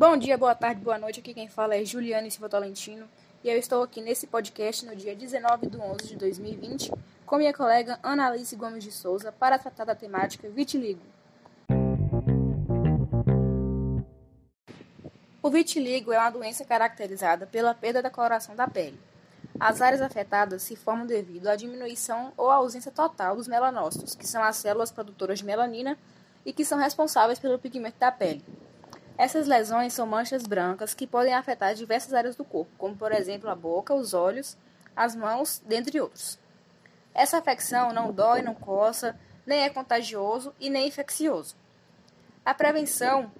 Bom dia, boa tarde, boa noite. Aqui quem fala é Juliane Silva Tolentino e eu estou aqui nesse podcast no dia 19 de 11 de 2020 com minha colega Ana Alice Gomes de Souza para tratar da temática vitiligo. O vitiligo é uma doença caracterizada pela perda da coloração da pele. As áreas afetadas se formam devido à diminuição ou ausência total dos melanócitos, que são as células produtoras de melanina e que são responsáveis pelo pigmento da pele. Essas lesões são manchas brancas que podem afetar diversas áreas do corpo, como por exemplo a boca, os olhos, as mãos, dentre outros. Essa afecção não dói, não coça, nem é contagioso e nem infeccioso. A prevenção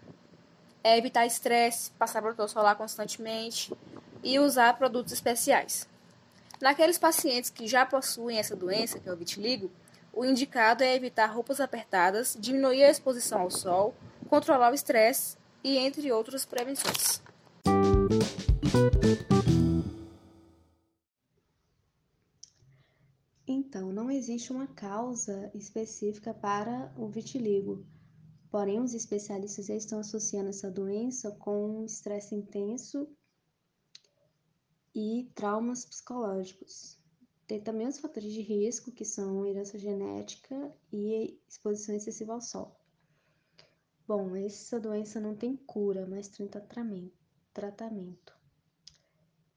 é evitar estresse, passar protetor solar constantemente e usar produtos especiais. Naqueles pacientes que já possuem essa doença, que é o vitiligo, o indicado é evitar roupas apertadas, diminuir a exposição ao sol, controlar o estresse e entre outras prevenções. Então, não existe uma causa específica para o vitiligo. Porém, os especialistas já estão associando essa doença com estresse intenso e traumas psicológicos. Tem também os fatores de risco, que são herança genética e exposição excessiva ao sol. Bom, essa doença não tem cura, mas tem tratamento,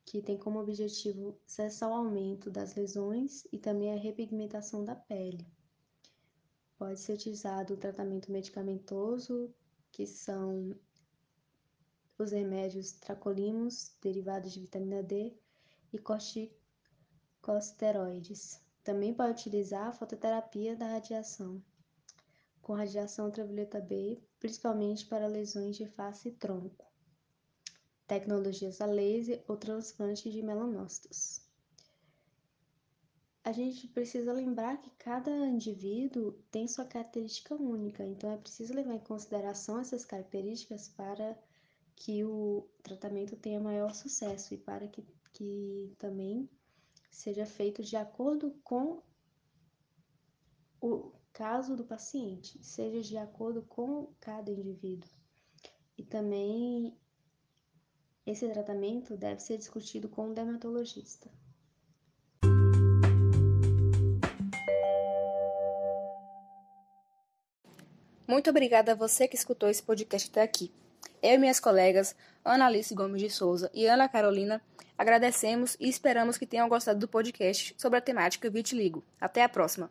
que tem como objetivo cessar o aumento das lesões e também a repigmentação da pele. Pode ser utilizado o tratamento medicamentoso, que são os remédios tracolimos, derivados de vitamina D, e corticosteroides. Também pode utilizar a fototerapia da radiação, com radiação ultravioleta B principalmente para lesões de face e tronco, tecnologias a laser ou transplante de melanócitos. A gente precisa lembrar que cada indivíduo tem sua característica única, então é preciso levar em consideração essas características para que o tratamento tenha maior sucesso e para que, que também seja feito de acordo com o caso do paciente, seja de acordo com cada indivíduo. E também esse tratamento deve ser discutido com o dermatologista. Muito obrigada a você que escutou esse podcast até aqui. Eu e minhas colegas Ana Alice Gomes de Souza e Ana Carolina agradecemos e esperamos que tenham gostado do podcast sobre a temática vitiligo. Até a próxima!